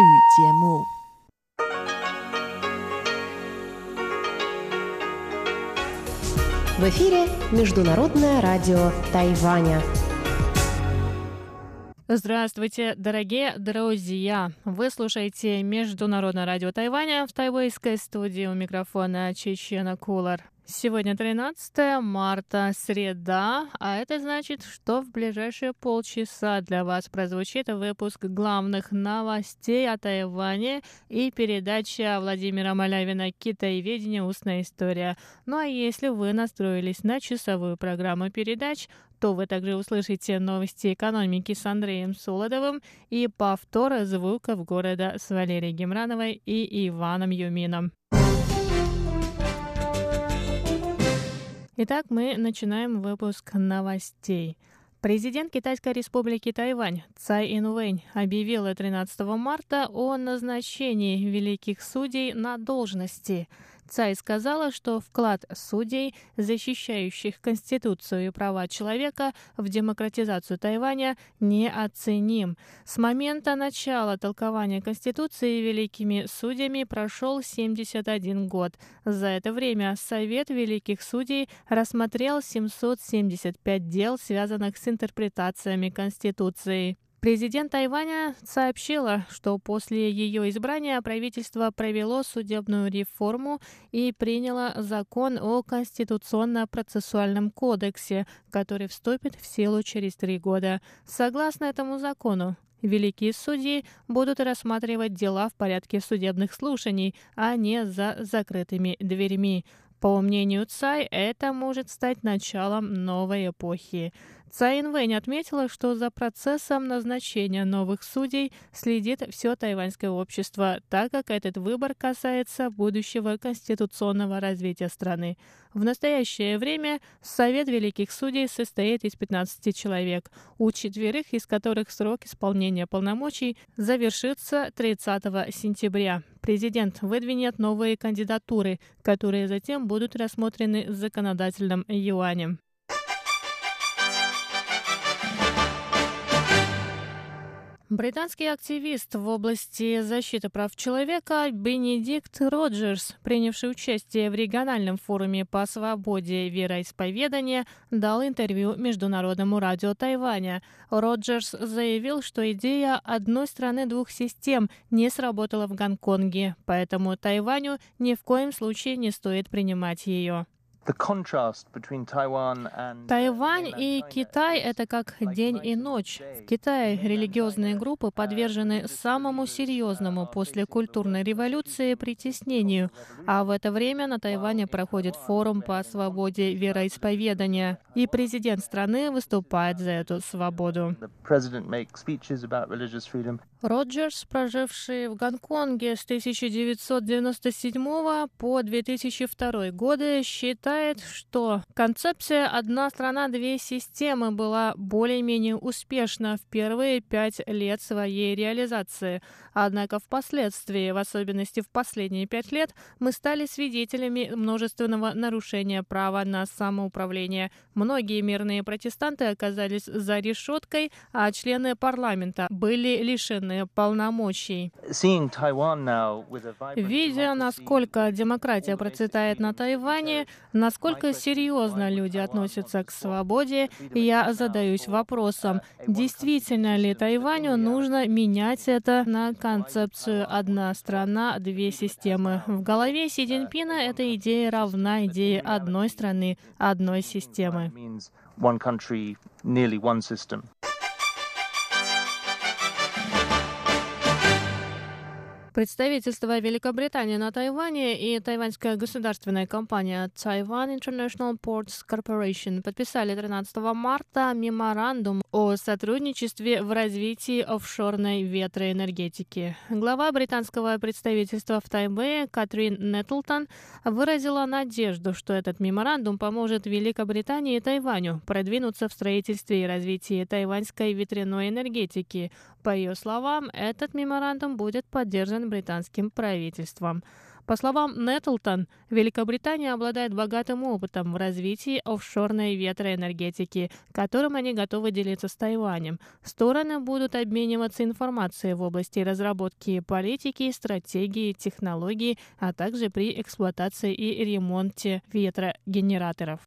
语节目。В эфире Международное радио Тайваня. Здравствуйте, дорогие друзья! Вы слушаете Международное радио Тайваня в тайвайской студии у микрофона Чечена Кулар. Сегодня 13 марта, среда, а это значит, что в ближайшие полчаса для вас прозвучит выпуск главных новостей о Тайване и передача Владимира Малявина «Китаеведение. Устная история». Ну а если вы настроились на часовую программу передач, то вы также услышите новости экономики с Андреем Солодовым и повтор звуков города с Валерией Гемрановой и Иваном Юмином. Итак, мы начинаем выпуск новостей. Президент Китайской республики Тайвань Цай Инвэнь объявил 13 марта о назначении великих судей на должности – Цай сказала, что вклад судей, защищающих Конституцию и права человека в демократизацию Тайваня, неоценим. С момента начала толкования Конституции великими судьями прошел 71 год. За это время Совет великих судей рассмотрел 775 дел, связанных с интерпретациями Конституции. Президент Тайваня сообщила, что после ее избрания правительство провело судебную реформу и приняло закон о Конституционно-процессуальном кодексе, который вступит в силу через три года. Согласно этому закону, Великие судьи будут рассматривать дела в порядке судебных слушаний, а не за закрытыми дверьми. По мнению Цай, это может стать началом новой эпохи. Цай Инвэнь отметила, что за процессом назначения новых судей следит все тайваньское общество, так как этот выбор касается будущего конституционного развития страны. В настоящее время Совет Великих Судей состоит из 15 человек, у четверых из которых срок исполнения полномочий завершится 30 сентября. Президент выдвинет новые кандидатуры, которые затем будут рассмотрены законодательным юанем. Британский активист в области защиты прав человека Бенедикт Роджерс, принявший участие в региональном форуме по свободе вероисповедания, дал интервью Международному радио Тайваня. Роджерс заявил, что идея одной страны двух систем не сработала в Гонконге, поэтому Тайваню ни в коем случае не стоит принимать ее. Тайвань и Китай — это как день и ночь. В Китае религиозные группы подвержены самому серьезному после культурной революции притеснению, а в это время на Тайване проходит форум по свободе вероисповедания, и президент страны выступает за эту свободу. Роджерс, проживший в Гонконге с 1997 по 2002 годы, считает, что концепция «одна страна, две системы» была более-менее успешна в первые пять лет своей реализации. Однако впоследствии, в особенности в последние пять лет, мы стали свидетелями множественного нарушения права на самоуправление. Многие мирные протестанты оказались за решеткой, а члены парламента были лишены лишены полномочий. Видя, насколько демократия процветает на Тайване, насколько серьезно люди относятся к свободе, я задаюсь вопросом, действительно ли Тайваню нужно менять это на концепцию «одна страна, две системы». В голове Си Цзиньпина эта идея равна идее одной страны, одной системы. One country, nearly one system. Представительство Великобритании на Тайване и тайваньская государственная компания Taiwan International Ports Corporation подписали 13 марта меморандум о сотрудничестве в развитии офшорной ветроэнергетики. Глава британского представительства в Тайбэе Катрин Нетлтон выразила надежду, что этот меморандум поможет Великобритании и Тайваню продвинуться в строительстве и развитии тайваньской ветряной энергетики. По ее словам, этот меморандум будет поддержан британским правительством. По словам Нетлтон, Великобритания обладает богатым опытом в развитии офшорной ветроэнергетики, которым они готовы делиться с Тайванем. Стороны будут обмениваться информацией в области разработки политики, стратегии, технологий, а также при эксплуатации и ремонте ветрогенераторов.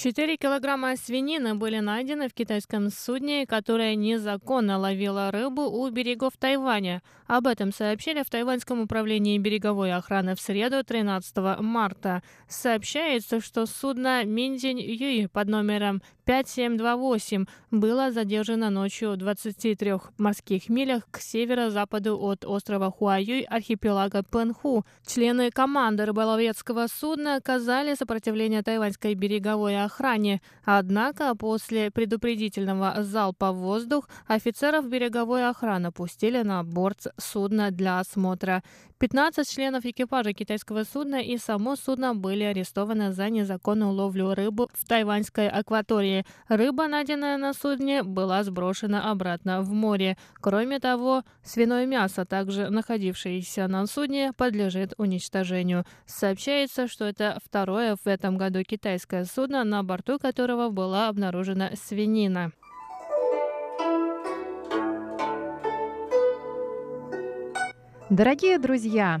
4 килограмма свинины были найдены в китайском судне, которое незаконно ловило рыбу у берегов Тайваня. Об этом сообщили в Тайваньском управлении береговой охраны в среду 13 марта. Сообщается, что судно Миндзинь Юй под номером 5728 было задержано ночью в 23 морских милях к северо-западу от острова Хуаюй архипелага Пенху. Члены команды рыболовецкого судна оказали сопротивление тайваньской береговой охране. Однако после предупредительного залпа в воздух офицеров береговой охраны пустили на борт судна для осмотра. 15 членов экипажа китайского судна и само судно были арестованы за незаконную ловлю рыбы в тайваньской акватории. Рыба, найденная на судне, была сброшена обратно в море. Кроме того, свиное мясо, также находившееся на судне, подлежит уничтожению. Сообщается, что это второе в этом году китайское судно, на борту которого была обнаружена свинина. Дорогие друзья,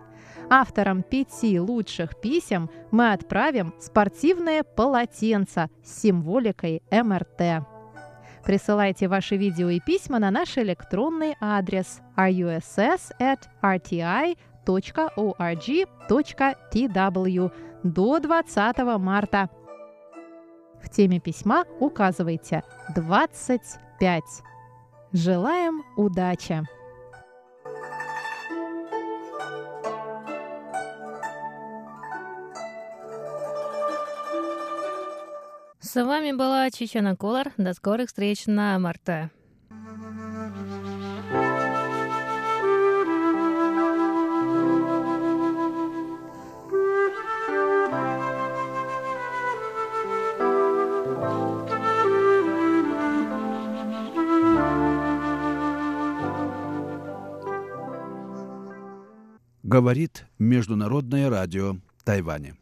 Авторам пяти лучших писем мы отправим спортивное полотенце с символикой МРТ. Присылайте ваши видео и письма на наш электронный адрес russ@rti.org.tw до 20 марта. В теме письма указывайте 25. Желаем удачи! С вами была Чечена Колор. До скорых встреч на Марта. Говорит Международное радио Тайваня.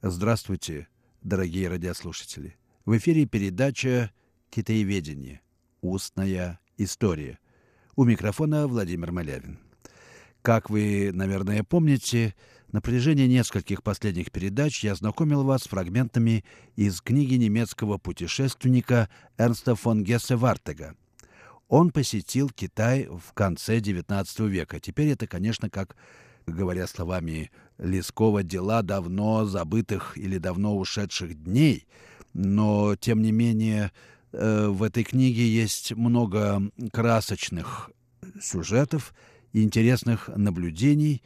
Здравствуйте, дорогие радиослушатели. В эфире передача «Китаеведение. Устная история». У микрофона Владимир Малявин. Как вы, наверное, помните, на протяжении нескольких последних передач я знакомил вас с фрагментами из книги немецкого путешественника Эрнста фон Гессе Вартега. Он посетил Китай в конце XIX века. Теперь это, конечно, как говоря словами Лескова, дела давно забытых или давно ушедших дней – но тем не менее э, в этой книге есть много красочных сюжетов, интересных наблюдений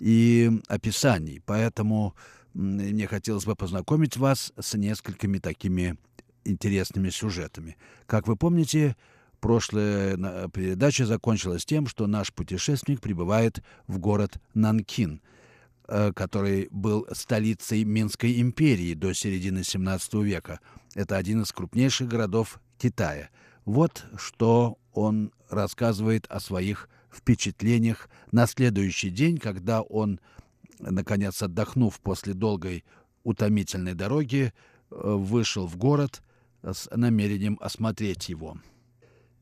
и описаний. Поэтому мне хотелось бы познакомить вас с несколькими такими интересными сюжетами. Как вы помните, прошлая передача закончилась тем, что наш путешественник прибывает в город Нанкин – Э, который был столицей Минской империи до середины XVII века. Это один из крупнейших городов Китая. Вот что он рассказывает о своих впечатлениях на следующий день, когда он, наконец отдохнув после долгой утомительной дороги, э, вышел в город с намерением осмотреть его.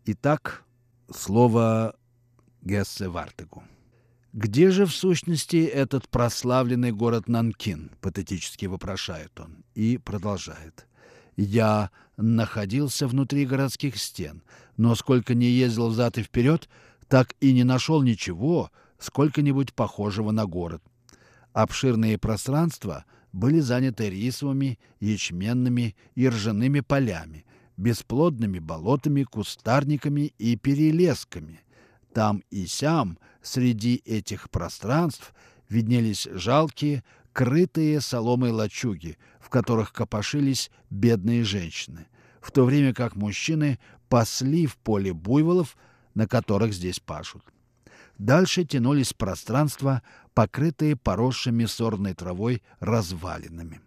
Итак, слово Гессе Вартегу. «Где же в сущности этот прославленный город Нанкин?» — патетически вопрошает он и продолжает. «Я находился внутри городских стен, но сколько не ездил взад и вперед, так и не нашел ничего, сколько-нибудь похожего на город. Обширные пространства были заняты рисовыми, ячменными и ржаными полями, бесплодными болотами, кустарниками и перелесками. Там и сям среди этих пространств виднелись жалкие, крытые соломой лачуги, в которых копошились бедные женщины, в то время как мужчины пасли в поле буйволов, на которых здесь пашут. Дальше тянулись пространства, покрытые поросшими сорной травой развалинами.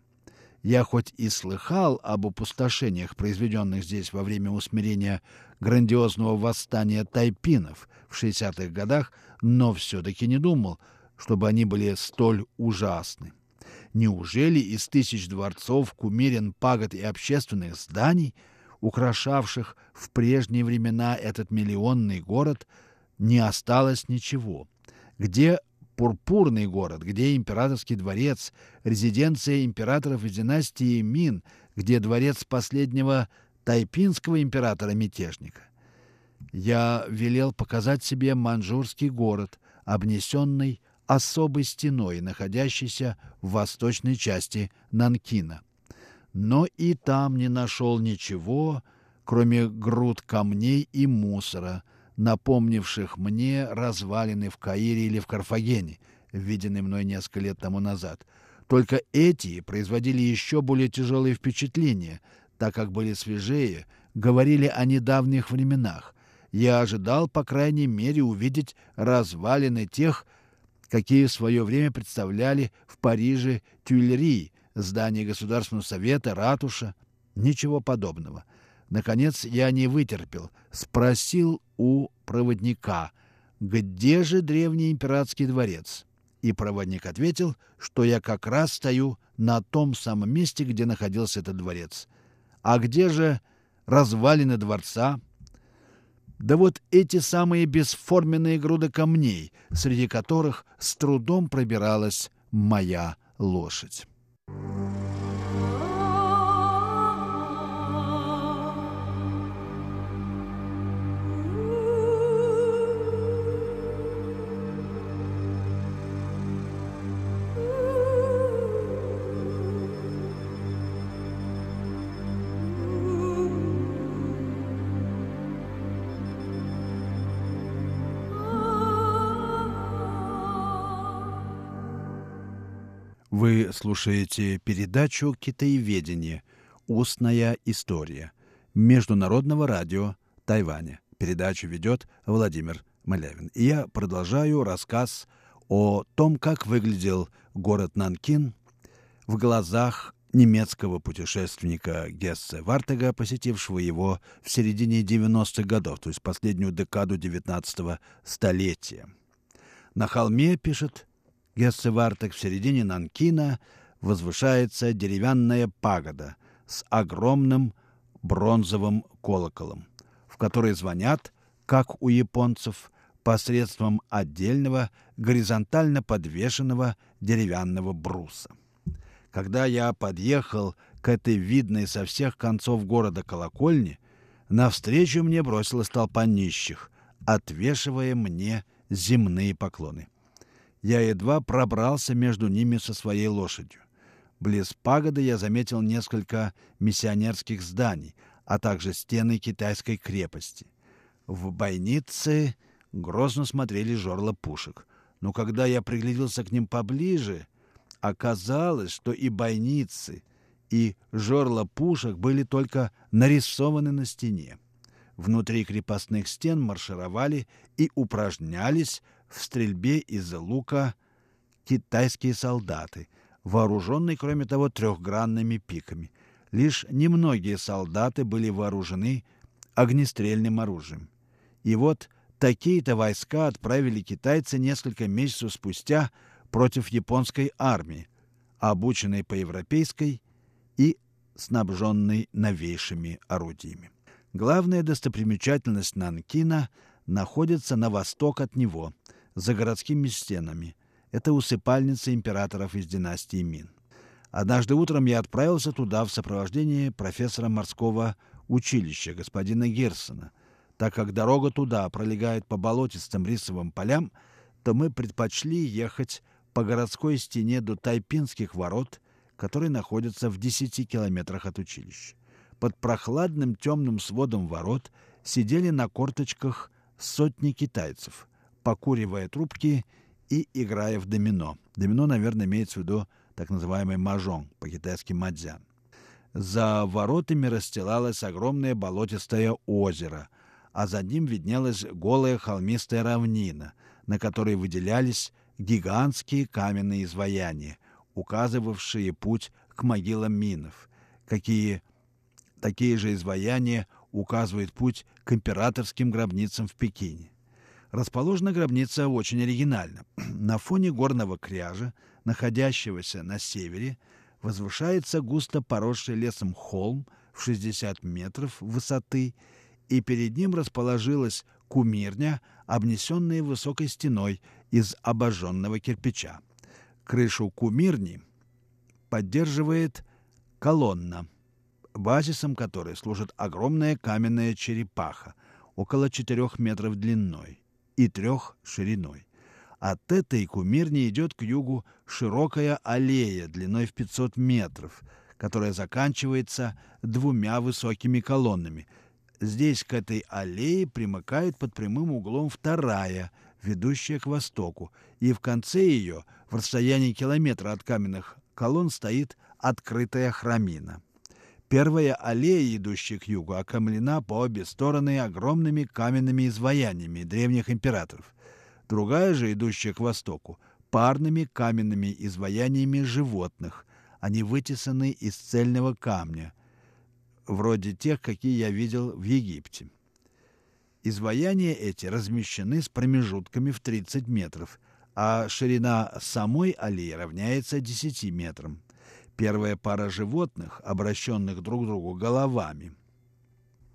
Я хоть и слыхал об опустошениях, произведенных здесь во время усмирения грандиозного восстания тайпинов в 60-х годах, но все-таки не думал, чтобы они были столь ужасны. Неужели из тысяч дворцов, кумирен, пагод и общественных зданий, украшавших в прежние времена этот миллионный город, не осталось ничего? Где пурпурный город, где императорский дворец, резиденция императоров из династии Мин, где дворец последнего тайпинского императора-мятежника. Я велел показать себе манжурский город, обнесенный особой стеной, находящейся в восточной части Нанкина. Но и там не нашел ничего, кроме груд камней и мусора — напомнивших мне развалины в Каире или в Карфагене, виденные мной несколько лет тому назад. Только эти производили еще более тяжелые впечатления, так как были свежее, говорили о недавних временах. Я ожидал, по крайней мере, увидеть развалины тех, какие в свое время представляли в Париже Тюильри, здание Государственного совета, ратуша. Ничего подобного. Наконец я не вытерпел, спросил у проводника, где же древний императорский дворец? И проводник ответил, что я как раз стою на том самом месте, где находился этот дворец. А где же развалины дворца? Да вот эти самые бесформенные груды камней, среди которых с трудом пробиралась моя лошадь. Слушаете передачу «Китаеведение. Устная история» Международного радио Тайваня. Передачу ведет Владимир Малявин. И я продолжаю рассказ о том, как выглядел город Нанкин в глазах немецкого путешественника Гессе Вартега, посетившего его в середине 90-х годов, то есть последнюю декаду 19 столетия. На холме, пишет Гессевартек в середине Нанкина возвышается деревянная пагода с огромным бронзовым колоколом, в который звонят, как у японцев, посредством отдельного горизонтально подвешенного деревянного бруса. Когда я подъехал к этой видной со всех концов города колокольне, навстречу мне бросилась толпа нищих, отвешивая мне земные поклоны я едва пробрался между ними со своей лошадью. Близ пагоды я заметил несколько миссионерских зданий, а также стены китайской крепости. В бойнице грозно смотрели жерла пушек. Но когда я пригляделся к ним поближе, оказалось, что и бойницы, и жерла пушек были только нарисованы на стене. Внутри крепостных стен маршировали и упражнялись в стрельбе из лука китайские солдаты, вооруженные, кроме того, трехгранными пиками. Лишь немногие солдаты были вооружены огнестрельным оружием. И вот такие-то войска отправили китайцы несколько месяцев спустя против японской армии, обученной по европейской и снабженной новейшими орудиями. Главная достопримечательность Нанкина находится на восток от него, за городскими стенами. Это усыпальница императоров из династии Мин. Однажды утром я отправился туда в сопровождении профессора морского училища господина Герсона. Так как дорога туда пролегает по болотистым рисовым полям, то мы предпочли ехать по городской стене до Тайпинских ворот, которые находятся в 10 километрах от училища. Под прохладным темным сводом ворот сидели на корточках сотни китайцев, покуривая трубки и играя в домино. Домино, наверное, имеется в виду так называемый мажон, по-китайски мадзян. За воротами расстилалось огромное болотистое озеро, а за ним виднелась голая холмистая равнина, на которой выделялись гигантские каменные изваяния, указывавшие путь к могилам минов, какие такие же изваяния указывают путь к императорским гробницам в Пекине. Расположена гробница очень оригинально. На фоне горного кряжа, находящегося на севере, возвышается густо поросший лесом холм в 60 метров высоты, и перед ним расположилась кумирня, обнесенная высокой стеной из обожженного кирпича. Крышу кумирни поддерживает колонна, базисом которой служит огромная каменная черепаха, около 4 метров длиной и трех шириной. От этой кумирни идет к югу широкая аллея длиной в 500 метров, которая заканчивается двумя высокими колоннами. Здесь к этой аллее примыкает под прямым углом вторая, ведущая к востоку, и в конце ее, в расстоянии километра от каменных колонн, стоит открытая храмина. Первая аллея, идущая к югу, окомлена по обе стороны огромными каменными изваяниями древних императоров. Другая же, идущая к востоку, парными каменными изваяниями животных. Они вытесаны из цельного камня, вроде тех, какие я видел в Египте. Изваяния эти размещены с промежутками в 30 метров, а ширина самой аллеи равняется 10 метрам. Первая пара животных, обращенных друг к другу головами,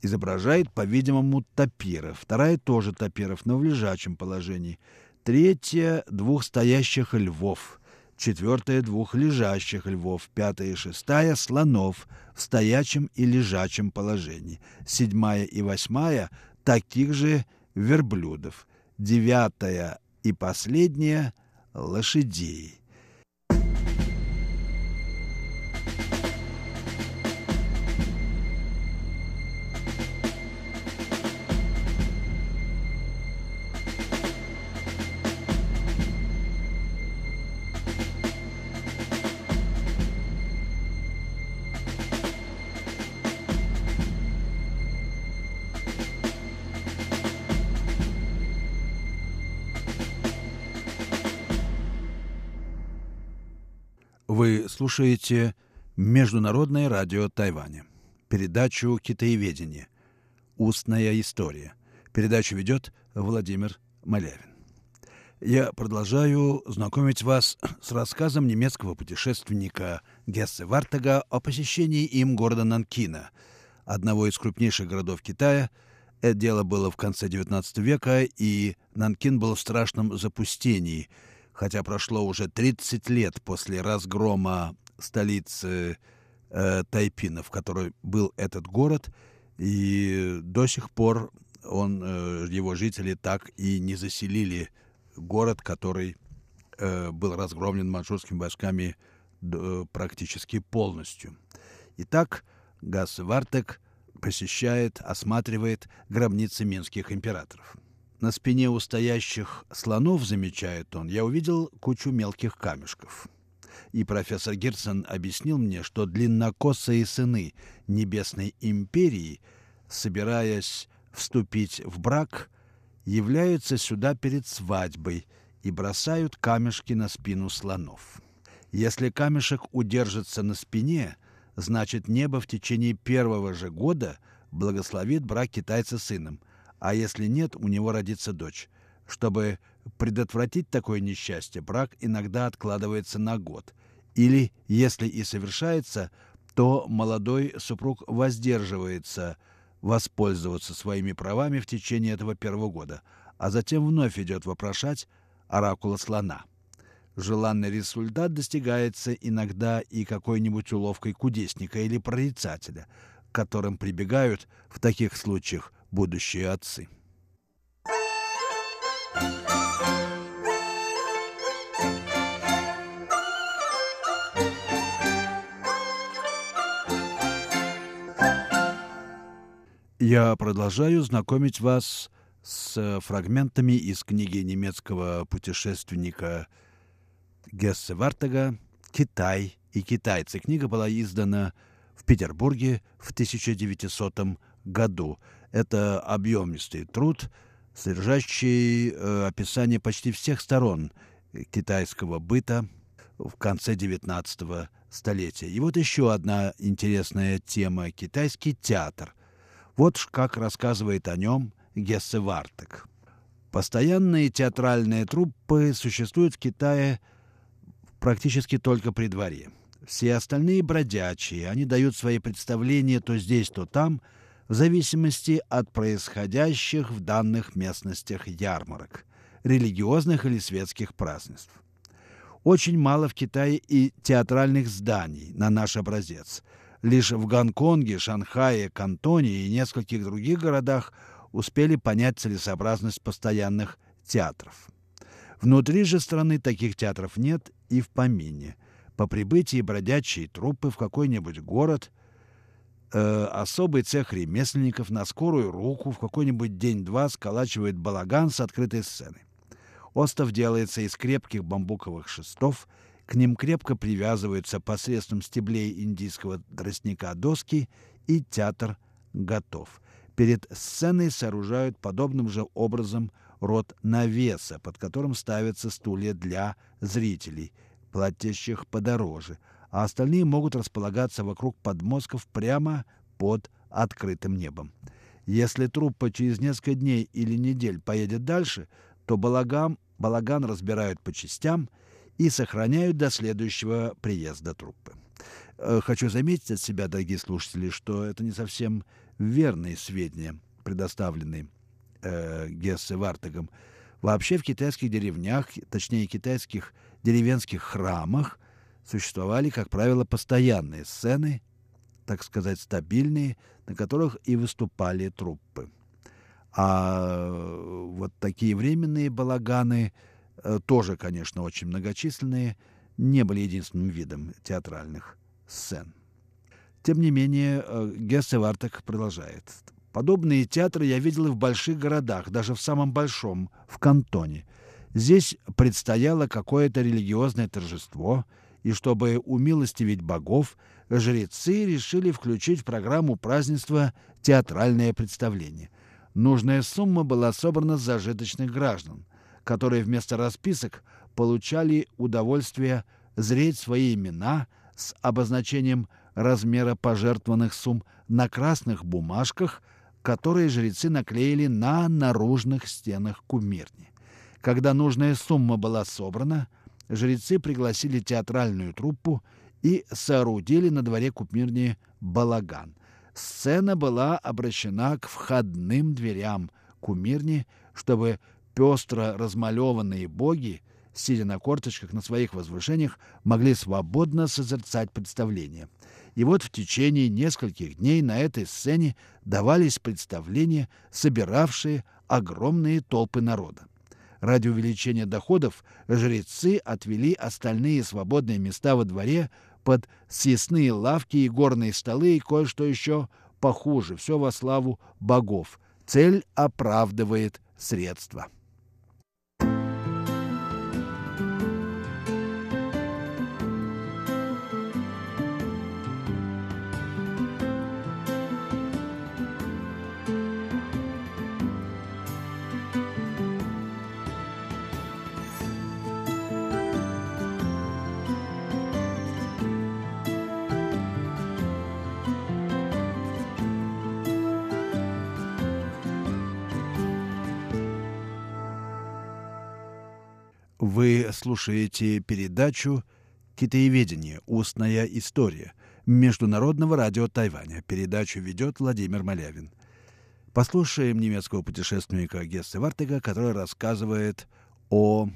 изображает, по-видимому, тапиров. Вторая тоже тапиров, но в лежачем положении. Третья — двух стоящих львов. Четвертая — двух лежащих львов. Пятая и шестая — слонов в стоячем и лежачем положении. Седьмая и восьмая — таких же верблюдов. Девятая и последняя — лошадей. Слушаете Международное радио Тайваня. Передачу «Китаеведение. Устная история». Передачу ведет Владимир Малявин. Я продолжаю знакомить вас с рассказом немецкого путешественника Гессе Вартага о посещении им города Нанкина, одного из крупнейших городов Китая. Это дело было в конце XIX века, и Нанкин был в страшном запустении – хотя прошло уже 30 лет после разгрома столицы э, Тайпина, в которой был этот город, и до сих пор он, э, его жители так и не заселили город, который э, был разгромлен манчжурскими войсками э, практически полностью. Итак, Гас Вартек посещает, осматривает гробницы минских императоров. На спине у стоящих слонов, замечает он, я увидел кучу мелких камешков. И профессор Герцен объяснил мне, что длиннокосые сыны Небесной империи, собираясь вступить в брак, являются сюда перед свадьбой и бросают камешки на спину слонов. Если камешек удержится на спине, значит небо в течение первого же года благословит брак китайца сыном – а если нет, у него родится дочь. Чтобы предотвратить такое несчастье, брак иногда откладывается на год. Или, если и совершается, то молодой супруг воздерживается воспользоваться своими правами в течение этого первого года, а затем вновь идет вопрошать оракула слона. Желанный результат достигается иногда и какой-нибудь уловкой кудесника или прорицателя, к которым прибегают в таких случаях будущие отцы. Я продолжаю знакомить вас с фрагментами из книги немецкого путешественника Гессе Вартега «Китай и китайцы». Книга была издана в Петербурге в 1900 году. Это объемистый труд, содержащий э, описание почти всех сторон китайского быта в конце XIX столетия. И вот еще одна интересная тема – китайский театр – вот как рассказывает о нем Гессе Вартек. Постоянные театральные труппы существуют в Китае практически только при дворе. Все остальные бродячие, они дают свои представления то здесь, то там, в зависимости от происходящих в данных местностях ярмарок, религиозных или светских празднеств. Очень мало в Китае и театральных зданий на наш образец – Лишь в Гонконге, Шанхае, Кантоне и нескольких других городах успели понять целесообразность постоянных театров. Внутри же страны таких театров нет и в помине. По прибытии бродячие труппы в какой-нибудь город э, особый цех ремесленников на скорую руку в какой-нибудь день-два сколачивает балаган с открытой сцены. Остов делается из крепких бамбуковых шестов – к ним крепко привязываются посредством стеблей индийского тростника доски, и театр готов. Перед сценой сооружают подобным же образом рот навеса, под которым ставятся стулья для зрителей, платящих подороже, а остальные могут располагаться вокруг подмостков прямо под открытым небом. Если труппа через несколько дней или недель поедет дальше, то балаган, балаган разбирают по частям – и сохраняют до следующего приезда труппы. Э, хочу заметить от себя, дорогие слушатели, что это не совсем верные сведения, предоставленные э, Гессе Вартагом. Вообще в китайских деревнях, точнее китайских деревенских храмах, существовали, как правило, постоянные сцены, так сказать, стабильные, на которых и выступали труппы. А вот такие временные балаганы – Э, тоже, конечно, очень многочисленные, не были единственным видом театральных сцен. Тем не менее, э, Гессе Вартек продолжает. Подобные театры я видел и в больших городах, даже в самом большом, в Кантоне. Здесь предстояло какое-то религиозное торжество, и чтобы умилостивить богов, жрецы решили включить в программу празднества театральное представление. Нужная сумма была собрана с зажиточных граждан – которые вместо расписок получали удовольствие зреть свои имена с обозначением размера пожертвованных сумм на красных бумажках, которые жрецы наклеили на наружных стенах кумирни. Когда нужная сумма была собрана, жрецы пригласили театральную труппу и соорудили на дворе кумирни балаган. Сцена была обращена к входным дверям кумирни, чтобы пестро размалеванные боги, сидя на корточках на своих возвышениях, могли свободно созерцать представление. И вот в течение нескольких дней на этой сцене давались представления, собиравшие огромные толпы народа. Ради увеличения доходов жрецы отвели остальные свободные места во дворе под съестные лавки и горные столы и кое-что еще похуже, все во славу богов. Цель оправдывает средства. Вы слушаете передачу «Китаеведение. Устная история» Международного радио Тайваня. Передачу ведет Владимир Малявин. Послушаем немецкого путешественника Гесса Вартега, который рассказывает о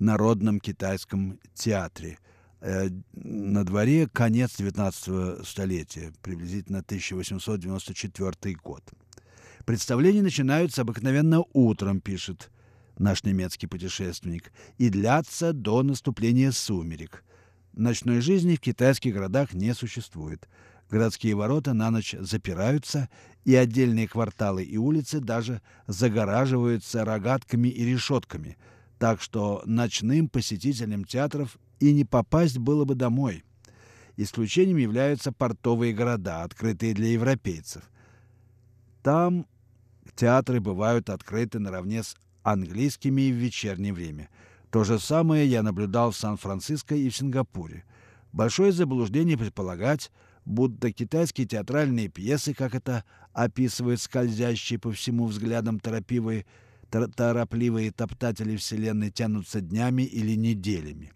народном китайском театре. Э, на дворе конец 19 столетия, приблизительно 1894 год. Представления начинаются обыкновенно утром, пишет наш немецкий путешественник, и длятся до наступления сумерек. Ночной жизни в китайских городах не существует. Городские ворота на ночь запираются, и отдельные кварталы и улицы даже загораживаются рогатками и решетками, так что ночным посетителям театров и не попасть было бы домой. Исключением являются портовые города, открытые для европейцев. Там театры бывают открыты наравне с английскими в вечернее время. То же самое я наблюдал в Сан-Франциско и в Сингапуре. Большое заблуждение предполагать, будто китайские театральные пьесы, как это описывают скользящие по всему взглядам торопливые, торопливые топтатели вселенной, тянутся днями или неделями.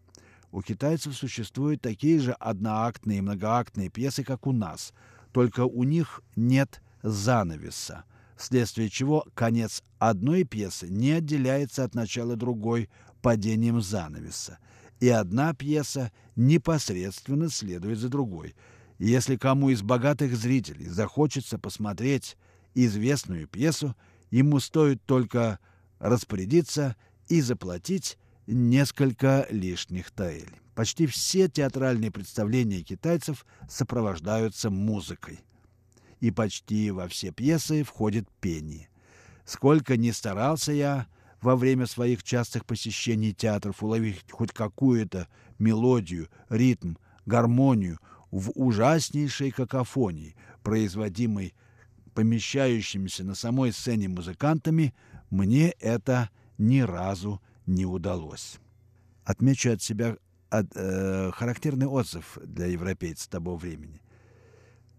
У китайцев существуют такие же одноактные и многоактные пьесы, как у нас, только у них нет занавеса, вследствие чего конец одной пьесы не отделяется от начала другой падением занавеса, и одна пьеса непосредственно следует за другой – если кому из богатых зрителей захочется посмотреть известную пьесу, ему стоит только распорядиться и заплатить несколько лишних таэлей. Почти все театральные представления китайцев сопровождаются музыкой. И почти во все пьесы входит пение. Сколько ни старался я во время своих частых посещений театров уловить хоть какую-то мелодию, ритм, гармонию – в ужаснейшей какофонии, производимой помещающимися на самой сцене музыкантами, мне это ни разу не удалось. Отмечу от себя от, э, характерный отзыв для европейцев того времени.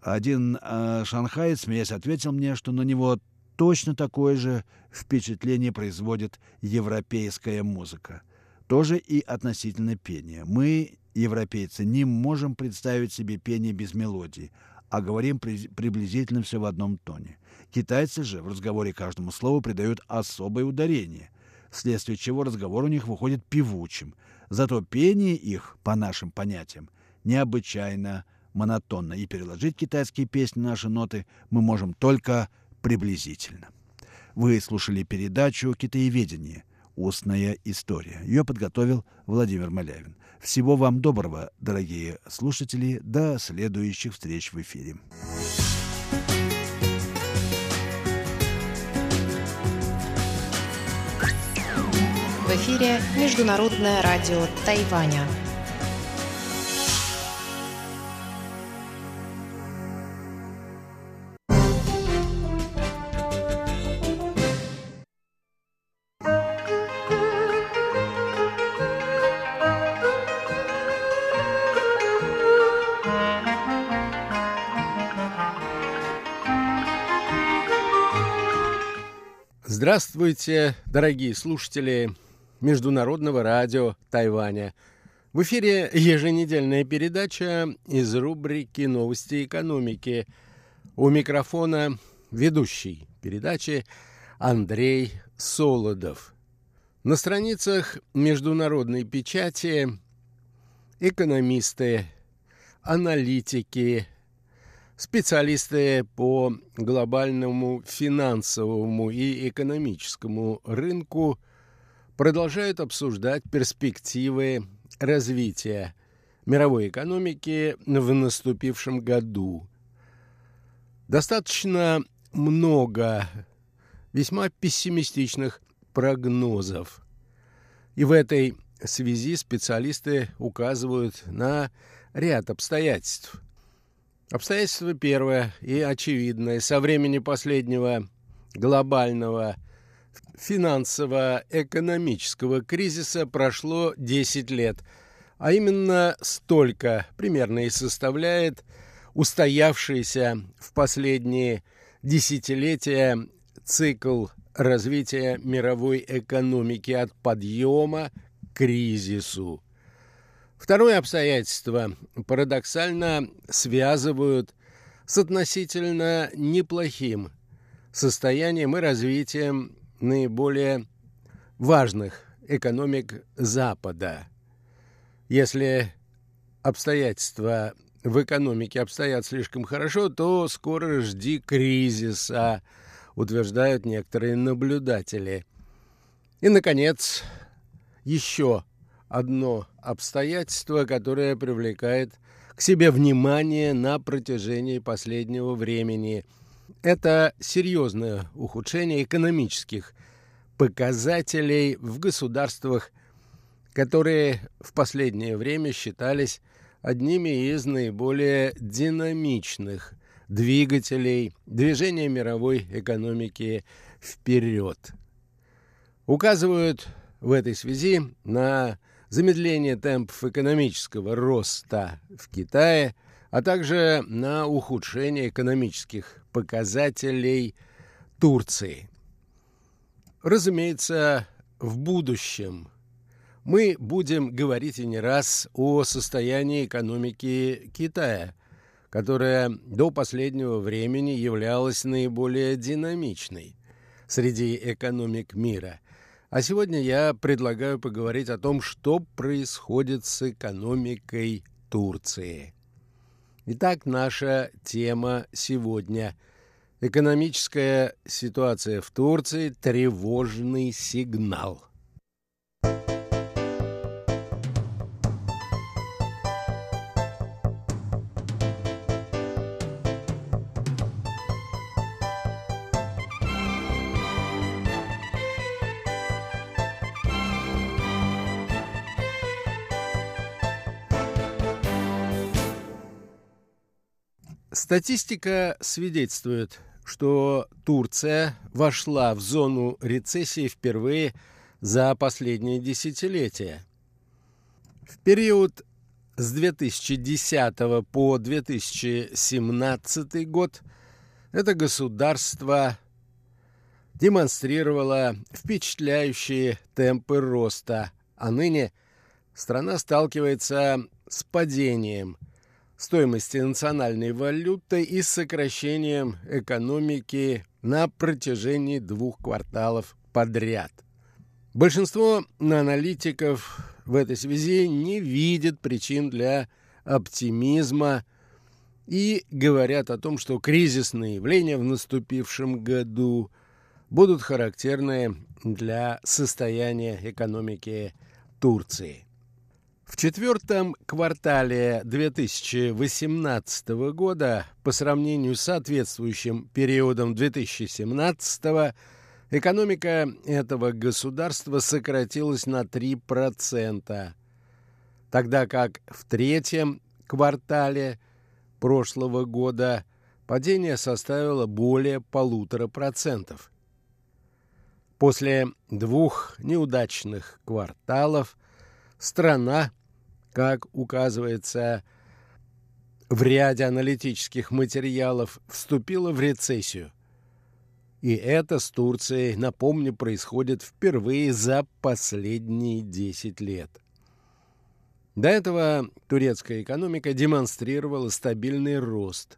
Один э, шанхаец, смеясь, ответил мне, что на него точно такое же впечатление производит европейская музыка. Тоже и относительно пения. Мы европейцы, не можем представить себе пение без мелодии, а говорим при, приблизительно все в одном тоне. Китайцы же в разговоре каждому слову придают особое ударение, вследствие чего разговор у них выходит певучим. Зато пение их, по нашим понятиям, необычайно монотонно, и переложить китайские песни на наши ноты мы можем только приблизительно. Вы слушали передачу «Китаеведение. Устная история». Ее подготовил Владимир Малявин. Всего вам доброго, дорогие слушатели. До следующих встреч в эфире. В эфире Международное радио Тайваня. Здравствуйте, дорогие слушатели Международного радио Тайваня. В эфире еженедельная передача из рубрики «Новости экономики». У микрофона ведущий передачи Андрей Солодов. На страницах международной печати экономисты, аналитики, Специалисты по глобальному финансовому и экономическому рынку продолжают обсуждать перспективы развития мировой экономики в наступившем году. Достаточно много весьма пессимистичных прогнозов. И в этой связи специалисты указывают на ряд обстоятельств – Обстоятельство первое и очевидное. Со времени последнего глобального финансово-экономического кризиса прошло 10 лет, а именно столько примерно и составляет устоявшийся в последние десятилетия цикл развития мировой экономики от подъема к кризису. Второе обстоятельство парадоксально связывают с относительно неплохим состоянием и развитием наиболее важных экономик Запада. Если обстоятельства в экономике обстоят слишком хорошо, то скоро жди кризиса, утверждают некоторые наблюдатели. И, наконец, еще одно обстоятельство, которое привлекает к себе внимание на протяжении последнего времени. Это серьезное ухудшение экономических показателей в государствах, которые в последнее время считались одними из наиболее динамичных двигателей движения мировой экономики вперед. Указывают в этой связи на замедление темпов экономического роста в Китае, а также на ухудшение экономических показателей Турции. Разумеется, в будущем мы будем говорить и не раз о состоянии экономики Китая, которая до последнего времени являлась наиболее динамичной среди экономик мира. А сегодня я предлагаю поговорить о том, что происходит с экономикой Турции. Итак, наша тема сегодня – экономическая ситуация в Турции – тревожный сигнал – Статистика свидетельствует, что Турция вошла в зону рецессии впервые за последние десятилетия. В период с 2010 по 2017 год это государство демонстрировало впечатляющие темпы роста, а ныне страна сталкивается с падением – стоимости национальной валюты и сокращением экономики на протяжении двух кварталов подряд. Большинство аналитиков в этой связи не видят причин для оптимизма и говорят о том, что кризисные явления в наступившем году будут характерны для состояния экономики Турции. В четвертом квартале 2018 года по сравнению с соответствующим периодом 2017 экономика этого государства сократилась на 3%, тогда как в третьем квартале прошлого года падение составило более полутора процентов. После двух неудачных кварталов страна как указывается в ряде аналитических материалов, вступила в рецессию. И это с Турцией, напомню, происходит впервые за последние 10 лет. До этого турецкая экономика демонстрировала стабильный рост.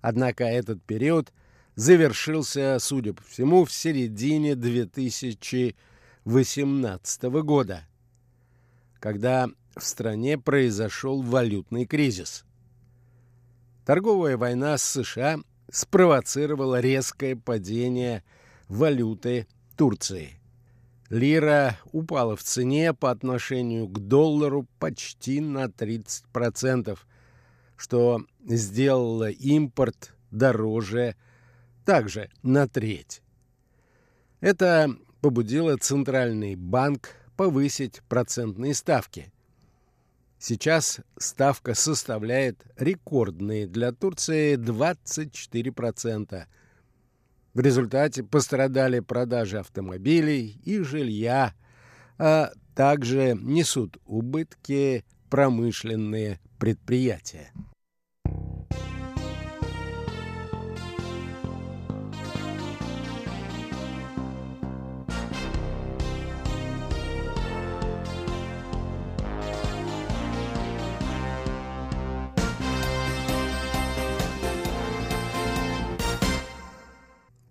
Однако этот период завершился, судя по всему, в середине 2018 года, когда в стране произошел валютный кризис. Торговая война с США спровоцировала резкое падение валюты Турции. Лира упала в цене по отношению к доллару почти на 30%, что сделало импорт дороже также на треть. Это побудило Центральный банк повысить процентные ставки. Сейчас ставка составляет рекордные для Турции 24%. В результате пострадали продажи автомобилей и жилья, а также несут убытки промышленные предприятия.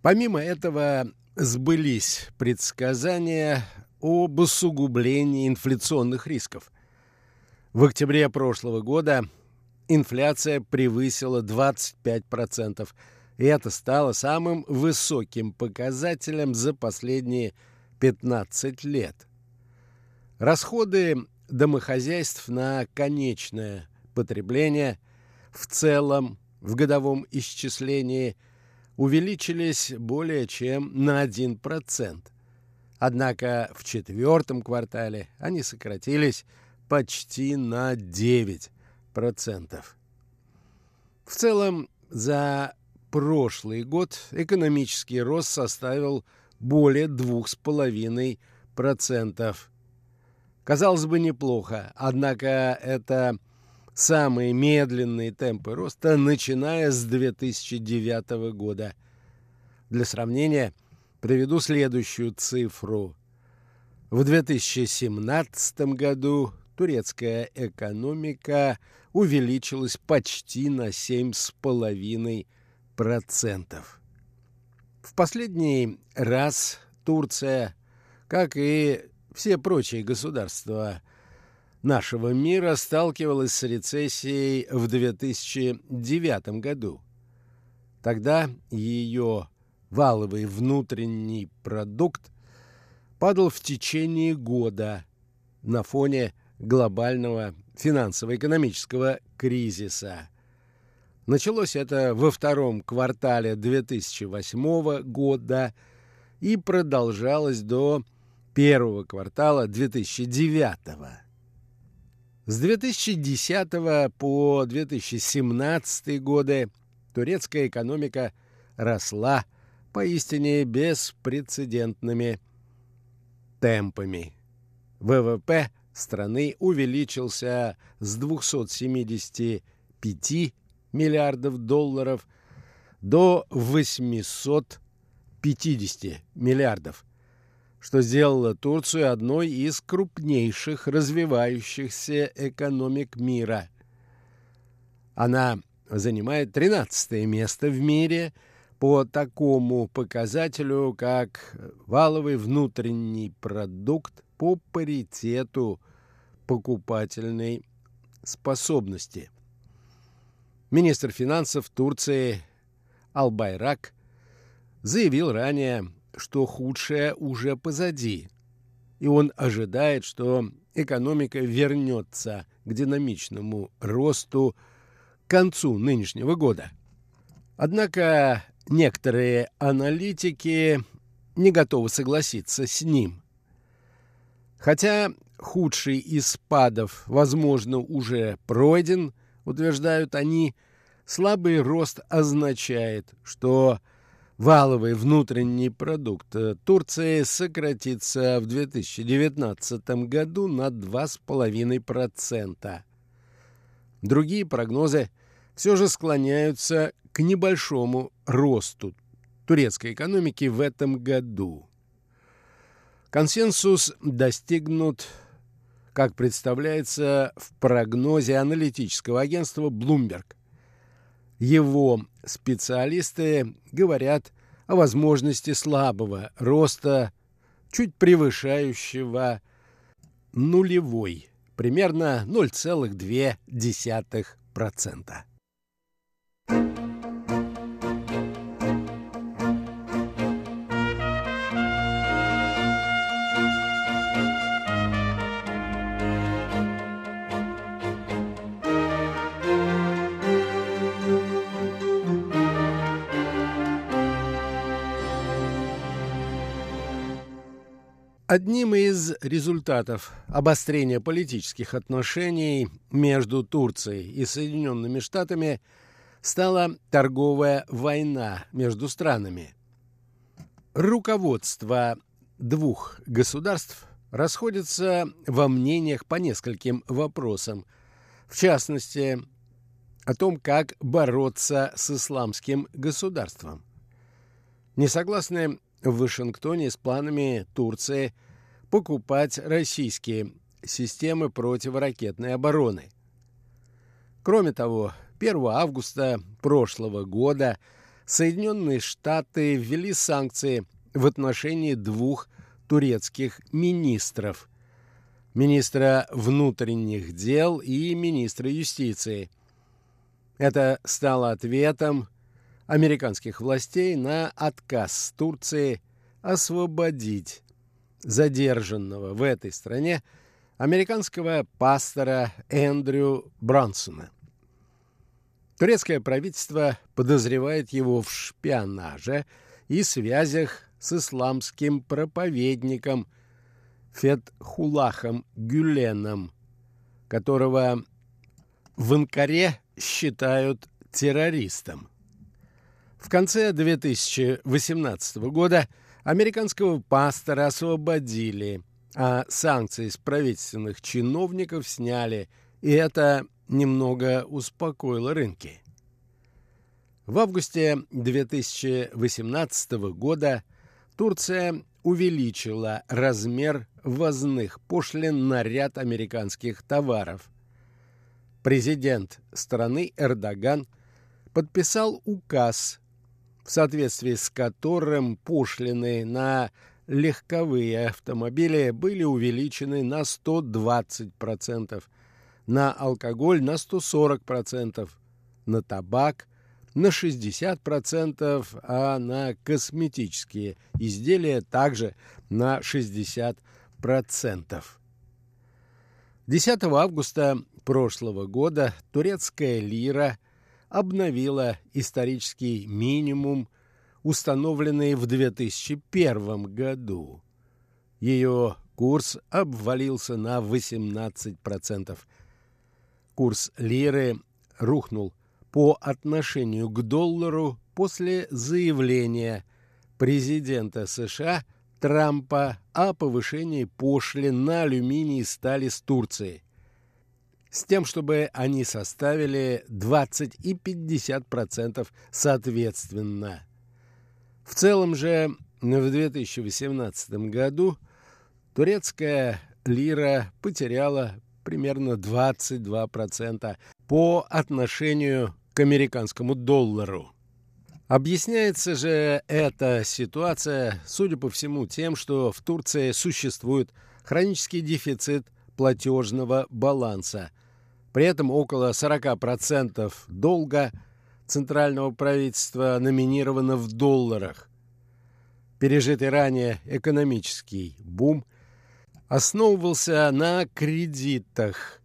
Помимо этого, сбылись предсказания об усугублении инфляционных рисков. В октябре прошлого года инфляция превысила 25%, и это стало самым высоким показателем за последние 15 лет. Расходы домохозяйств на конечное потребление в целом в годовом исчислении увеличились более чем на 1%. Однако в четвертом квартале они сократились почти на 9%. В целом, за прошлый год экономический рост составил более 2,5%. Казалось бы, неплохо, однако это самые медленные темпы роста, начиная с 2009 года. Для сравнения приведу следующую цифру. В 2017 году турецкая экономика увеличилась почти на 7,5%. В последний раз Турция, как и все прочие государства нашего мира, сталкивалась с рецессией в 2009 году. Тогда ее валовый внутренний продукт падал в течение года на фоне глобального финансово-экономического кризиса. Началось это во втором квартале 2008 года и продолжалось до первого квартала 2009 С 2010 по 2017 годы турецкая экономика росла поистине беспрецедентными темпами. ВВП страны увеличился с 275 миллиардов долларов до 850 миллиардов, что сделало Турцию одной из крупнейших развивающихся экономик мира. Она занимает 13 место в мире по такому показателю, как валовый внутренний продукт по паритету покупательной способности. Министр финансов Турции Албайрак заявил ранее, что худшее уже позади, и он ожидает, что экономика вернется к динамичному росту к концу нынешнего года. Однако некоторые аналитики не готовы согласиться с ним. Хотя худший из спадов, возможно, уже пройден, утверждают они, слабый рост означает, что валовый внутренний продукт Турции сократится в 2019 году на 2,5%. Другие прогнозы все же склоняются к небольшому росту турецкой экономики в этом году. Консенсус достигнут, как представляется в прогнозе аналитического агентства Bloomberg. Его специалисты говорят о возможности слабого роста, чуть превышающего нулевой, примерно 0,2%. Одним из результатов обострения политических отношений между Турцией и Соединенными Штатами стала торговая война между странами. Руководство двух государств расходится во мнениях по нескольким вопросам, в частности, о том, как бороться с исламским государством. Не согласны в Вашингтоне с планами Турции покупать российские системы противоракетной обороны. Кроме того, 1 августа прошлого года Соединенные Штаты ввели санкции в отношении двух турецких министров – министра внутренних дел и министра юстиции. Это стало ответом американских властей на отказ Турции освободить задержанного в этой стране американского пастора Эндрю Бронсона. Турецкое правительство подозревает его в шпионаже и связях с исламским проповедником Фетхулахом Гюленом, которого в Анкаре считают террористом. В конце 2018 года американского пастора освободили, а санкции с правительственных чиновников сняли, и это немного успокоило рынки. В августе 2018 года Турция увеличила размер ввозных пошлин на ряд американских товаров. Президент страны Эрдоган подписал указ, в соответствии с которым пошлины на легковые автомобили были увеличены на 120%, на алкоголь на 140%, на табак на 60%, а на косметические изделия также на 60%. 10 августа прошлого года турецкая лира обновила исторический минимум, установленный в 2001 году. Ее курс обвалился на 18%. Курс лиры рухнул по отношению к доллару после заявления президента США Трампа о повышении пошлин на алюминий и стали с Турции, с тем, чтобы они составили 20 и 50% соответственно. В целом же в 2018 году турецкая лира потеряла примерно 22% по отношению к американскому доллару. Объясняется же эта ситуация, судя по всему, тем, что в Турции существует хронический дефицит платежного баланса. При этом около 40% долга центрального правительства номинировано в долларах. Пережитый ранее экономический бум основывался на кредитах,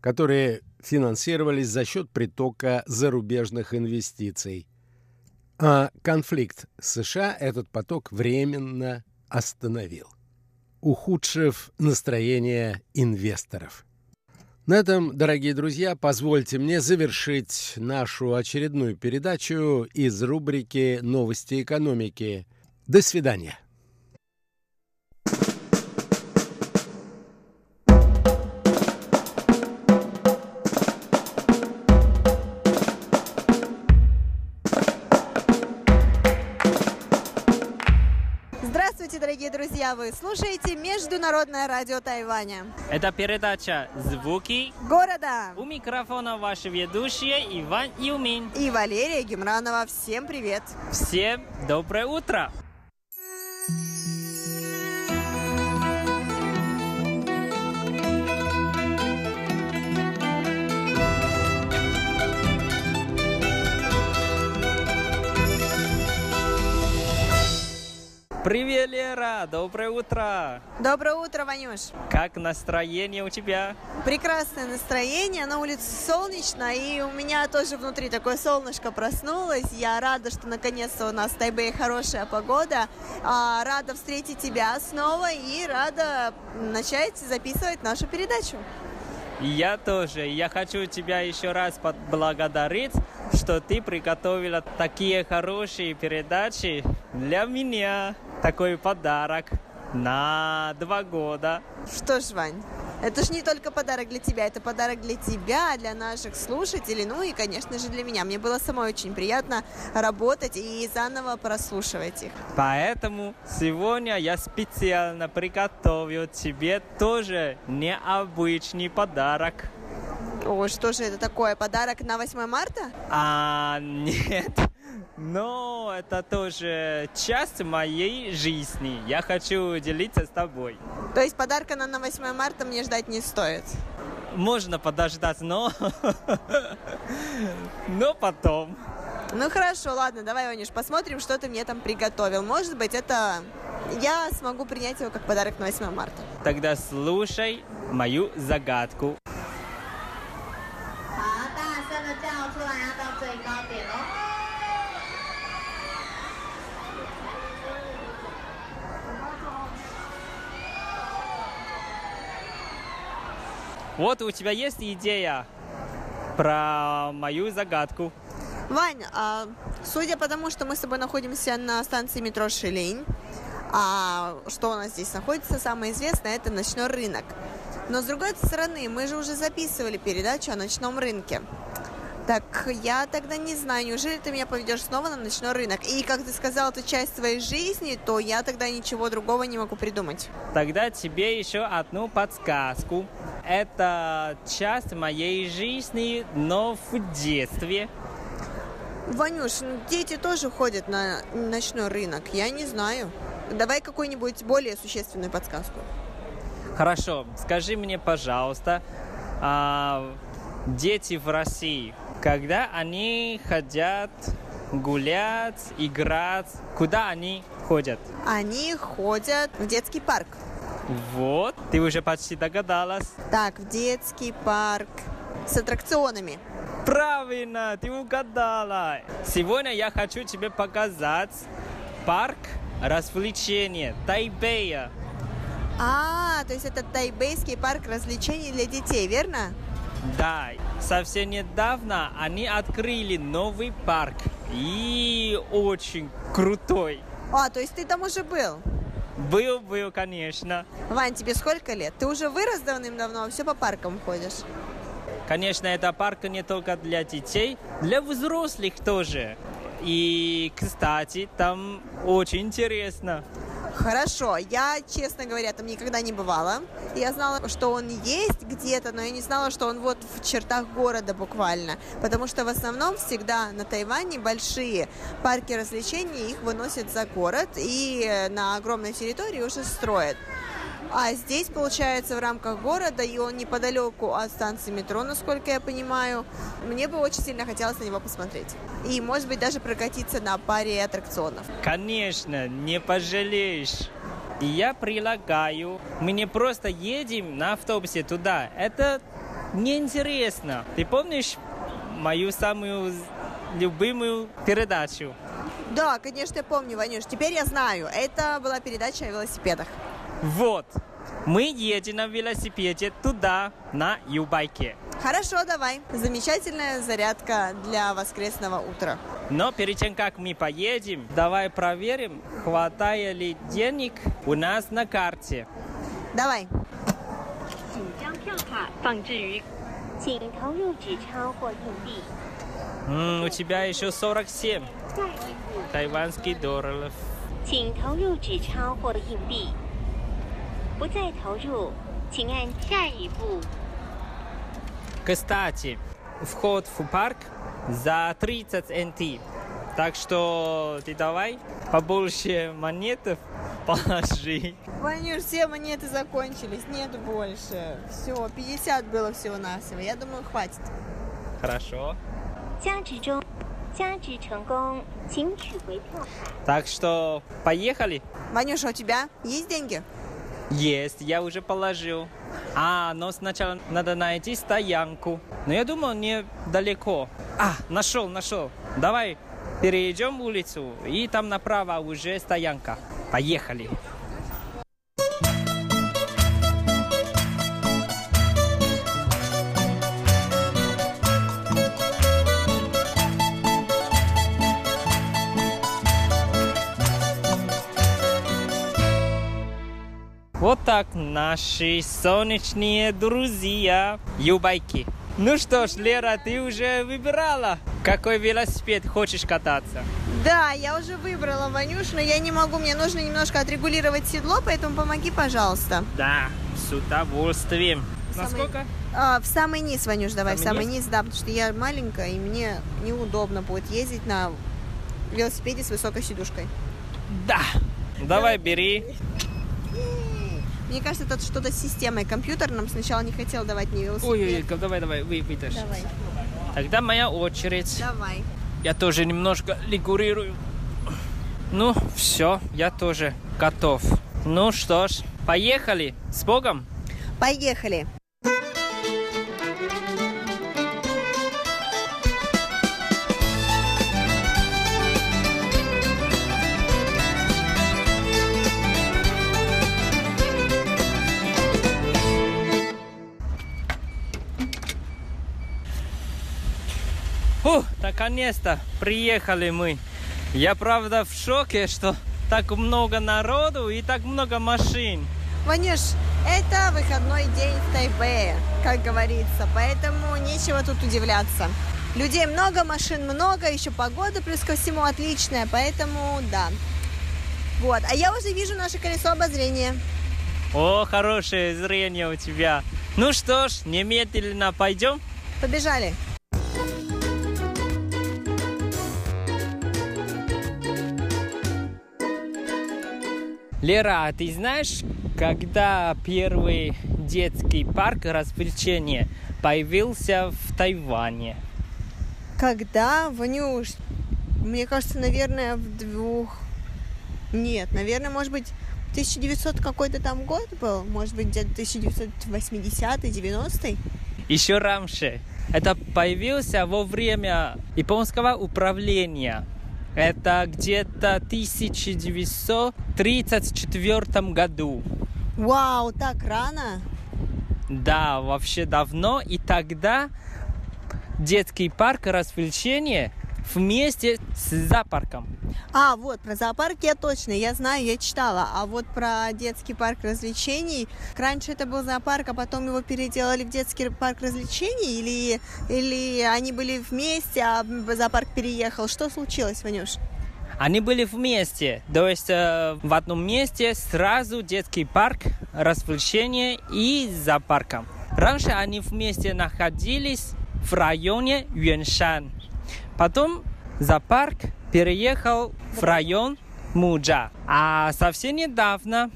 которые финансировались за счет притока зарубежных инвестиций. А конфликт с США этот поток временно остановил, ухудшив настроение инвесторов. На этом, дорогие друзья, позвольте мне завершить нашу очередную передачу из рубрики «Новости экономики». До свидания. Друзья! Вы слушаете Международное радио Тайваня. Это передача «Звуки города». У микрофона ваши ведущие Иван Юмин и Валерия Гемранова. Всем привет! Всем доброе утро! Привет, Лера! Доброе утро! Доброе утро, Ванюш! Как настроение у тебя? Прекрасное настроение, на улице солнечно, и у меня тоже внутри такое солнышко проснулось. Я рада, что наконец-то у нас в Тайбэе хорошая погода. А, рада встретить тебя снова и рада начать записывать нашу передачу. Я тоже. Я хочу тебя еще раз поблагодарить, что ты приготовила такие хорошие передачи для меня такой подарок на два года. Что ж, Вань, это ж не только подарок для тебя, это подарок для тебя, для наших слушателей, ну и, конечно же, для меня. Мне было самой очень приятно работать и заново прослушивать их. Поэтому сегодня я специально приготовил тебе тоже необычный подарок. О, что же это такое? Подарок на 8 марта? А, нет. Но это тоже часть моей жизни. Я хочу делиться с тобой. То есть подарка на, на 8 марта мне ждать не стоит? Можно подождать, но... но потом. Ну хорошо, ладно, давай, Ванюш, посмотрим, что ты мне там приготовил. Может быть, это я смогу принять его как подарок на 8 марта. Тогда слушай мою загадку. Вот у тебя есть идея про мою загадку. Вань, а, судя по тому, что мы с тобой находимся на станции метро Шилень, а что у нас здесь находится, самое известное, это ночной рынок. Но с другой стороны, мы же уже записывали передачу о ночном рынке. Так я тогда не знаю, неужели ты меня поведешь снова на ночной рынок? И как ты сказал, это часть твоей жизни, то я тогда ничего другого не могу придумать. Тогда тебе еще одну подсказку. Это часть моей жизни, но в детстве. Ванюш, ну, дети тоже ходят на ночной рынок, я не знаю. Давай какую-нибудь более существенную подсказку. Хорошо, скажи мне, пожалуйста, а, дети в России, когда они хотят гулять, играть, куда они ходят? Они ходят в детский парк. Вот, ты уже почти догадалась. Так, в детский парк с аттракционами. Правильно, ты угадала. Сегодня я хочу тебе показать парк развлечения Тайбэя. А, то есть это тайбейский парк развлечений для детей, верно? Да, совсем недавно они открыли новый парк. И очень крутой. А, то есть ты там уже был? Был, был, конечно. Вань, тебе сколько лет? Ты уже вырос давным-давно, все по паркам ходишь. Конечно, это парк не только для детей, для взрослых тоже. И, кстати, там очень интересно. Хорошо, я, честно говоря, там никогда не бывала. Я знала, что он есть где-то, но я не знала, что он вот в чертах города буквально. Потому что в основном всегда на Тайване большие парки развлечений, их выносят за город и на огромной территории уже строят. А здесь, получается, в рамках города, и он неподалеку от станции метро, насколько я понимаю. Мне бы очень сильно хотелось на него посмотреть. И, может быть, даже прокатиться на паре аттракционов. Конечно, не пожалеешь. И я предлагаю, мы не просто едем на автобусе туда. Это неинтересно. Ты помнишь мою самую любимую передачу? Да, конечно, я помню, Ванюш. Теперь я знаю. Это была передача о велосипедах. Вот. Мы едем на велосипеде туда, на Юбайке. Хорошо, давай. Замечательная зарядка для воскресного утра. Но перед тем, как мы поедем, давай проверим, хватает ли денег у нас на карте. Давай. 请将票卡放置于，请投入纸钞或硬币。 М, у тебя еще 47 下一步， тайванских долларов. 请投入纸钞或硬币。 不再投入，请按下一步。 Кстати, вход в парк за 30 НТ. Так что ты давай побольше монетов положи. Ванюш, все монеты закончились, нет больше. Все, 50 было всего-навсего. Я думаю, хватит. Хорошо. 加值中，加值成功，请取回票卡。 Так что поехали. Ванюша, у тебя есть деньги? Есть, я уже положил. А, но сначала надо найти стоянку. Но я думал, недалеко. А, нашел, нашел. Давай перейдем улицу, и там направо уже стоянка. Поехали. Наши солнечные друзья Юбайки. Ну что ж, Лера, ты уже выбирала, какой велосипед хочешь кататься? Да, я уже выбрала, Ванюш, но я не могу. Мне нужно немножко отрегулировать седло, поэтому помоги, пожалуйста. Да, с удовольствием. Насколько? А, в самый низ, Ванюш, давай, в Самый самый низ? низ, да, потому что я маленькая, и мне неудобно будет ездить на велосипеде с высокой сидушкой. Да. Давай, бери. Мне кажется, это что-то с системой. Компьютер нам сначала не хотел давать мне велосипед. Ой-ой-ой, давай, давай, вы, вытащи. Давай, Тогда моя очередь. давай. Я тоже немножко лигурирую. Ну, все, я тоже готов. Ну что ж, поехали. С Богом. Поехали. Фу, наконец-то приехали мы. Я правда в шоке, что так много народу и так много машин. Ванюш, это выходной день в Тайбэе, как говорится, поэтому нечего тут удивляться. Людей много, машин много, еще погода плюс ко всему отличная, поэтому да. Вот, а я уже вижу наше колесо обозрения. О, хорошее зрение у тебя. Ну что ж, немедленно пойдем. Побежали. Лера, а ты знаешь, когда первый детский парк развлечения появился в Тайване? Когда, Ванюш? Мне кажется, наверное, в двух... Нет, наверное, может быть, 1900 какой-то там год был? Может быть, где-то 1980-й, 90-й? Еще раньше. Это появился во время японского управления. Это где-то 1934 году. Вау, так рано? Да, вообще давно. И тогда детский парк развлечения вместе с зоопарком. А, вот, про зоопарк я точно, я знаю, я читала. А вот про детский парк развлечений, раньше это был зоопарк, а потом его переделали в детский парк развлечений? Или, или они были вместе, а зоопарк переехал? Что случилось, Ванюш? Они были вместе, то есть э, в одном месте сразу детский парк, развлечения и зоопарком. Раньше они вместе находились в районе Юэншан. Потом зоопарк переехал в район Муджа. А совсем недавно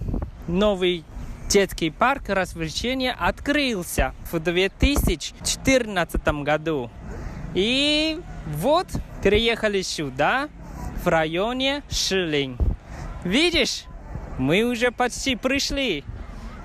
новый детский парк развлечения открылся в 2014 году. И вот переехали сюда, в районе Шилинг. Видишь, мы уже почти пришли.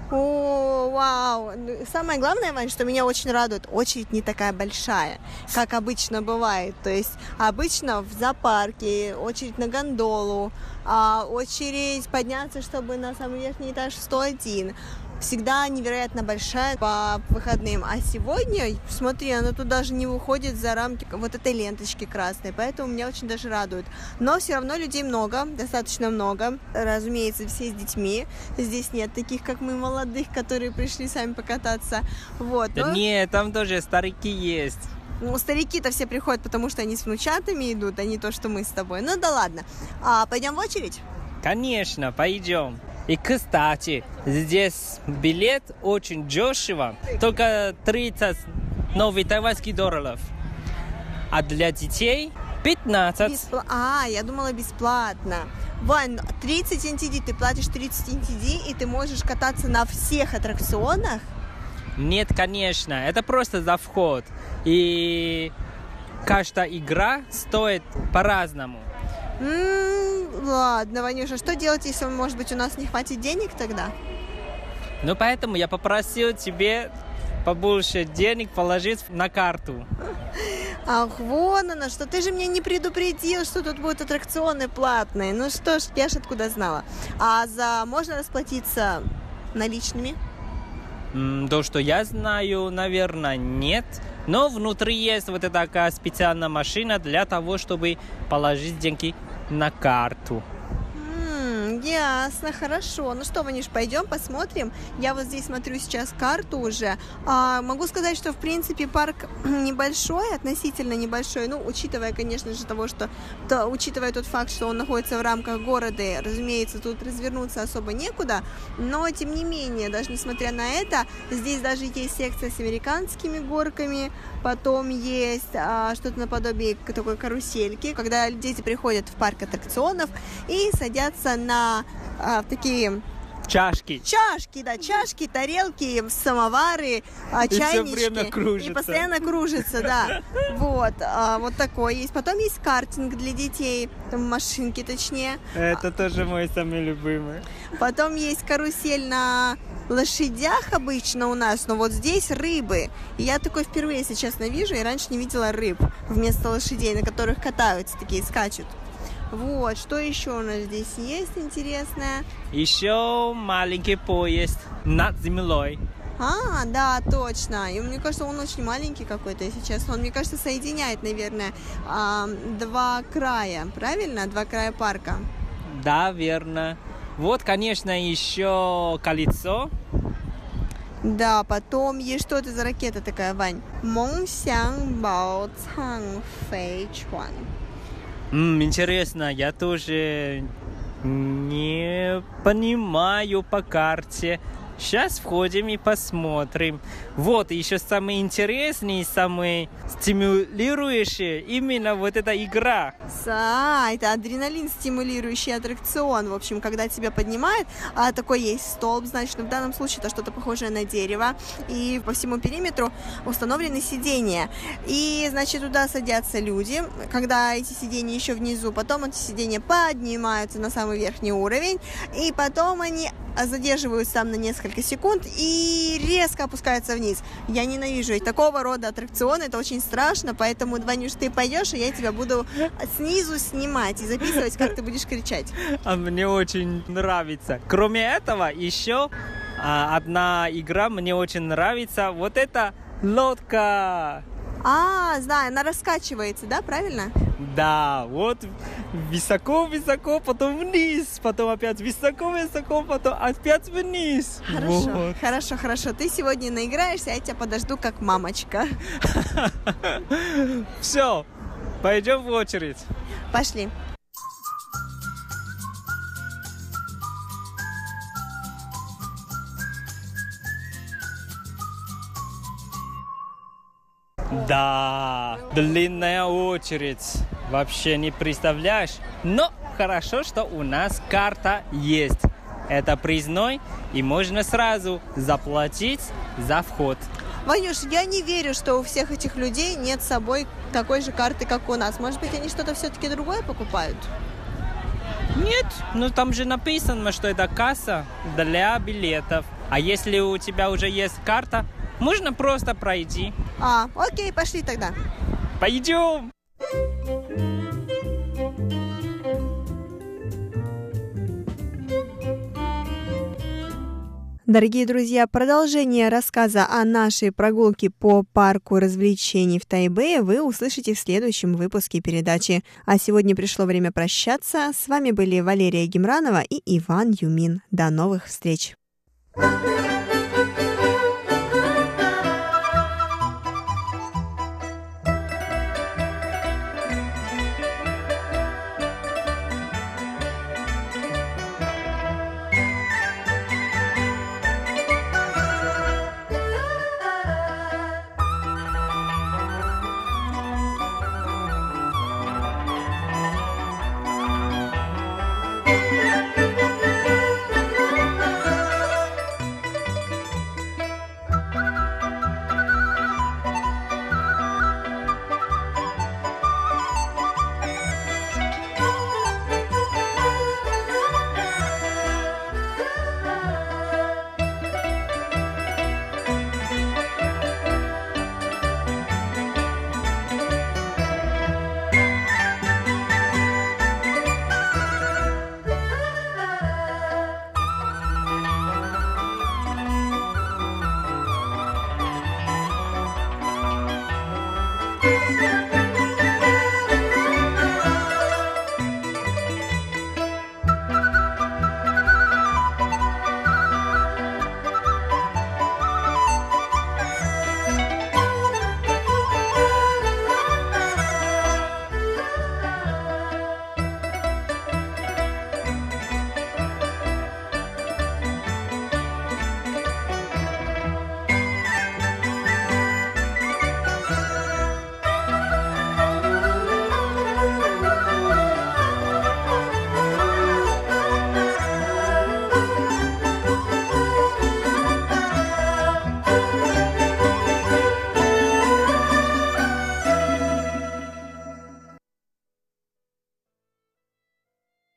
О, вау! Ну, Самое главное, Вань, что меня очень радует, очередь не такая большая, как обычно бывает. То есть обычно в зоопарке очередь на гондолу, а очередь подняться, чтобы на самый верхний этаж 101 всегда невероятно большая по выходным. А сегодня, смотри, она тут даже не выходит за рамки вот этой ленточки красной, поэтому меня очень даже радует. Но все равно людей много, достаточно много. Разумеется, все с детьми. Здесь нет таких, как мы, молодых, которые пришли сами покататься. Вот. Да но- нет, там тоже старики есть. ну, старики-то все приходят, потому что они с внучатами идут, а не то, что мы с тобой. Ну да ладно. А, пойдем в очередь? Конечно, пойдем. И, кстати, здесь билет очень дешево, только 30 новых тайваньских долларов. А для детей 15. Беспла- А, я думала бесплатно. Вань, 30 NTD, ты платишь 30 NTD, и ты можешь кататься на всех аттракционах? Нет, конечно, это просто за вход. И каждая игра стоит по-разному. Ладно, Ванюша, что делать, если, может быть, у нас не хватит денег тогда? Ну, поэтому я попросил тебе побольше денег положить на карту. Ах, вон оно, что ты же меня не предупредил, что тут будут аттракционы платные. Ну что ж, я ж откуда знала. А за можно расплатиться наличными? То, что я знаю, наверное, нет. Но внутри есть вот такая специальная машина для того, чтобы положить деньги на карту. Ясно, хорошо. Ну что, Ванюш, пойдем посмотрим. Я вот здесь смотрю сейчас карту уже. А, могу сказать, что в принципе парк небольшой, относительно небольшой. Ну, учитывая, конечно же, того, что то, учитывая тот факт, что он находится в рамках города, разумеется, тут развернуться особо некуда. Но тем не менее, даже несмотря на это, здесь даже есть секция с американскими горками, потом есть а, что-то наподобие такой карусельки, когда дети приходят в парк аттракционов и садятся на а, такие Чашки. Чашки, да, чашки, тарелки, самовары, а, и чайнички. Все время кружится. И постоянно кружится, да. Вот, а, вот такой есть. Потом есть картинг для детей, там машинки точнее. Это тоже мой самый любимый. Потом есть карусель на лошадях обычно у нас, но вот здесь рыбы. И я такой впервые, если честно, вижу, и раньше не видела рыб вместо лошадей, на которых катаются, такие скачут. Вот, что еще у нас здесь есть интересное? Еще маленький поезд над землей. А, да, точно. И мне кажется, он очень маленький какой-то, если честно. Он, мне кажется, соединяет, наверное, а, два края, правильно? Два края парка. Да, верно. Вот, конечно, еще колесо. Да, потом есть что это за ракета такая, Вань? Монсян Бао Цанг Фэй Чуан. М, интересно, я тоже не понимаю по карте. Сейчас входим и посмотрим. Вот, еще самый интересный, самый стимулирующий именно вот эта игра. Да, это адреналин стимулирующий аттракцион. В общем, когда тебя поднимает, а такой есть столб, значит, в данном случае это что-то похожее на дерево. И по всему периметру установлены сиденья. И, значит, туда садятся люди, когда эти сиденья еще внизу. Потом эти сиденья поднимаются на самый верхний уровень. И потом они задерживаются там на несколько секунд и резко опускаются вниз. Я ненавижу и такого рода аттракционы, это очень страшно, поэтому, Ванюш, ты пойдешь, и я тебя буду снизу снимать и записывать, как ты будешь кричать. А мне очень нравится. Кроме этого, еще а, одна игра мне очень нравится. Вот это лодка. А, знаю, она раскачивается, да, правильно? Да, вот высоко-высоко, потом вниз, потом опять высоко-высоко, потом опять вниз. Хорошо, Вот. хорошо, хорошо. Ты сегодня наиграешься, а я тебя подожду как мамочка. Все, пойдем в очередь. Пошли. Да, длинная очередь. Вообще не представляешь. Но хорошо, что у нас карта есть. Это признай, и можно сразу заплатить за вход. Ванюш, я не верю, что у всех этих людей нет с собой такой же карты, как у нас. Может быть, они что-то все-таки другое покупают? Нет, ну там же написано, что это касса для билетов. А если у тебя уже есть карта, можно просто пройти. А, окей, пошли тогда. Пойдем! Дорогие друзья, продолжение рассказа о нашей прогулке по парку развлечений в Тайбэе вы услышите в следующем выпуске передачи. А сегодня пришло время прощаться. С вами были Валерия Гемранова и Иван Юмин. До новых встреч! thank you